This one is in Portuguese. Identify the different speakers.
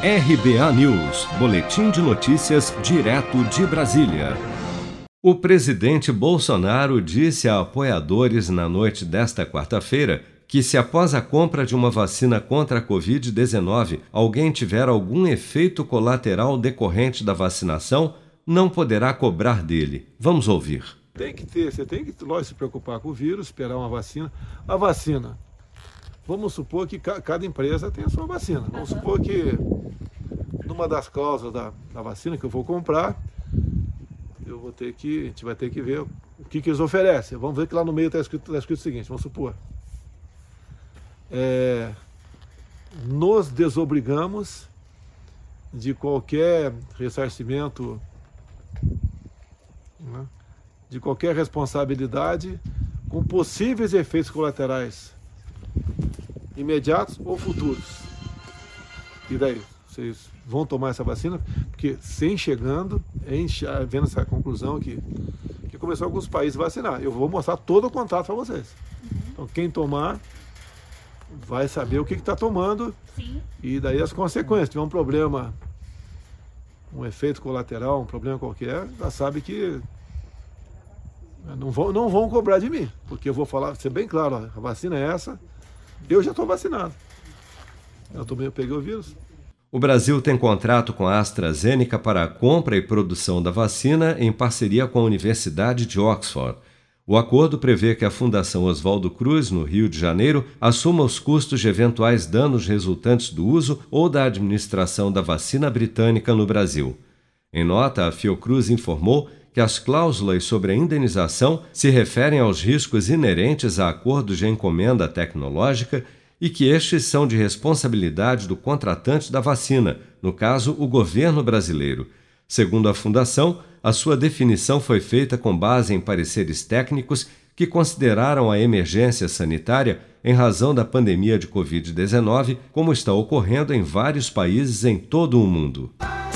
Speaker 1: RBA News, Boletim de Notícias, direto de Brasília. O presidente Bolsonaro disse a apoiadores na noite desta quarta-feira que, se após a compra de uma vacina contra a Covid-19 alguém tiver algum efeito colateral decorrente da vacinação, não poderá cobrar dele. Vamos ouvir.
Speaker 2: Tem que ter, você tem que, lógico, se preocupar com o vírus, esperar uma vacina. A vacina, vamos supor que cada empresa tem a sua vacina. Vamos supor que numa das causas da, da vacina que eu vou comprar, eu vou ter que, a gente vai ter que ver o que, que eles oferecem. Vamos ver que lá no meio está escrito, tá escrito o seguinte, vamos supor. É, nos desobrigamos de qualquer ressarcimento, né, de qualquer responsabilidade com possíveis efeitos colaterais imediatos ou futuros. E daí? Vocês vão tomar essa vacina? Porque sem chegando, vendo essa conclusão que, que começou alguns países a vacinar. Eu vou mostrar todo o contato para vocês. Então quem tomar vai saber o que está tomando Sim. e daí as consequências. Se tiver um problema, um efeito colateral, um problema qualquer, já sabe que não vão, não vão cobrar de mim, porque eu vou falar, ser bem claro, ó, a vacina é essa, eu já estou vacinado. Eu, tomei, eu peguei o vírus.
Speaker 1: O Brasil tem contrato com a AstraZeneca para a compra e produção da vacina em parceria com a Universidade de Oxford. O acordo prevê que a Fundação Oswaldo Cruz, no Rio de Janeiro, assuma os custos de eventuais danos resultantes do uso ou da administração da vacina britânica no Brasil. Em nota, a Fiocruz informou que as cláusulas sobre a indenização se referem aos riscos inerentes a acordos de encomenda tecnológica e que estes são de responsabilidade do contratante da vacina, no caso, o governo brasileiro. Segundo a Fundação, a sua definição foi feita com base em pareceres técnicos que consideraram a emergência sanitária em razão da pandemia de Covid-19, como está ocorrendo em vários países em todo o mundo.